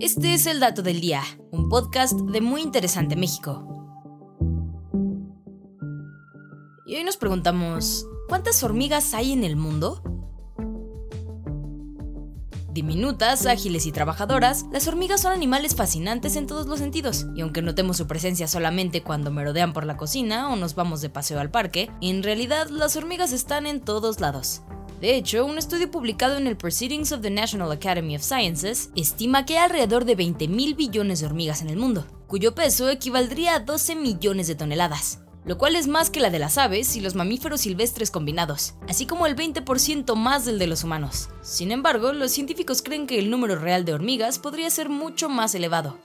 Este es el Dato del Día, un podcast de Muy Interesante México. Y hoy nos preguntamos, ¿cuántas hormigas hay en el mundo? Diminutas, ágiles y trabajadoras, las hormigas son animales fascinantes en todos los sentidos, y aunque notemos su presencia solamente cuando merodean por la cocina o nos vamos de paseo al parque, en realidad las hormigas están en todos lados. De hecho, un estudio publicado en el Proceedings of the National Academy of Sciences estima que hay alrededor de 20.000 billones de hormigas en el mundo, cuyo peso equivaldría a 12 millones de toneladas, lo cual es más que la de las aves y los mamíferos silvestres combinados, así como el 20% más del de los humanos. Sin embargo, los científicos creen que el número real de hormigas podría ser mucho más elevado,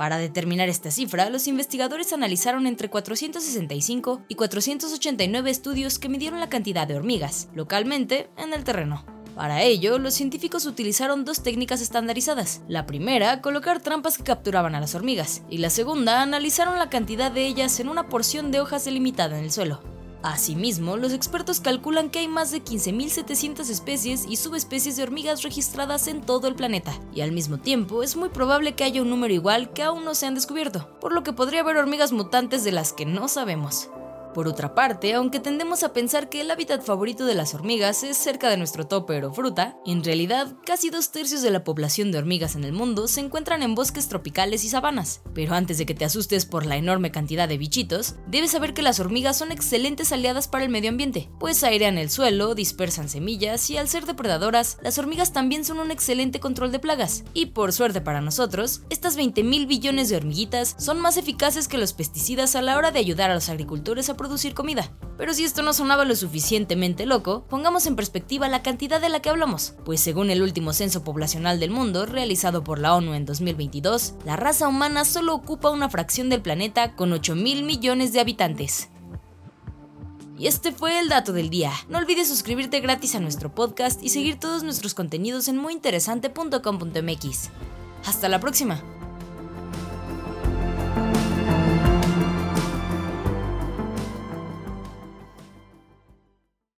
para determinar esta cifra, los investigadores analizaron entre 465 y 489 estudios que midieron la cantidad de hormigas, localmente, en el terreno. Para ello, los científicos utilizaron dos técnicas estandarizadas. La primera, colocar trampas que capturaban a las hormigas, y la segunda, analizaron la cantidad de ellas en una porción de hojas delimitada en el suelo. Asimismo, los expertos calculan que hay más de 15.700 especies y subespecies de hormigas registradas en todo el planeta, y al mismo tiempo es muy probable que haya un número igual que aún no se han descubierto, por lo que podría haber hormigas mutantes de las que no sabemos. Por otra parte, aunque tendemos a pensar que el hábitat favorito de las hormigas es cerca de nuestro topper o fruta, en realidad casi dos tercios de la población de hormigas en el mundo se encuentran en bosques tropicales y sabanas. Pero antes de que te asustes por la enorme cantidad de bichitos, debes saber que las hormigas son excelentes aliadas para el medio ambiente, pues airean el suelo, dispersan semillas y al ser depredadoras, las hormigas también son un excelente control de plagas. Y por suerte para nosotros, estas 20 mil billones de hormiguitas son más eficaces que los pesticidas a la hora de ayudar a los agricultores a producir comida. Pero si esto no sonaba lo suficientemente loco, pongamos en perspectiva la cantidad de la que hablamos, pues según el último censo poblacional del mundo, realizado por la ONU en 2022, la raza humana solo ocupa una fracción del planeta con 8 mil millones de habitantes. Y este fue el dato del día. No olvides suscribirte gratis a nuestro podcast y seguir todos nuestros contenidos en muyinteresante.com.mx. Hasta la próxima.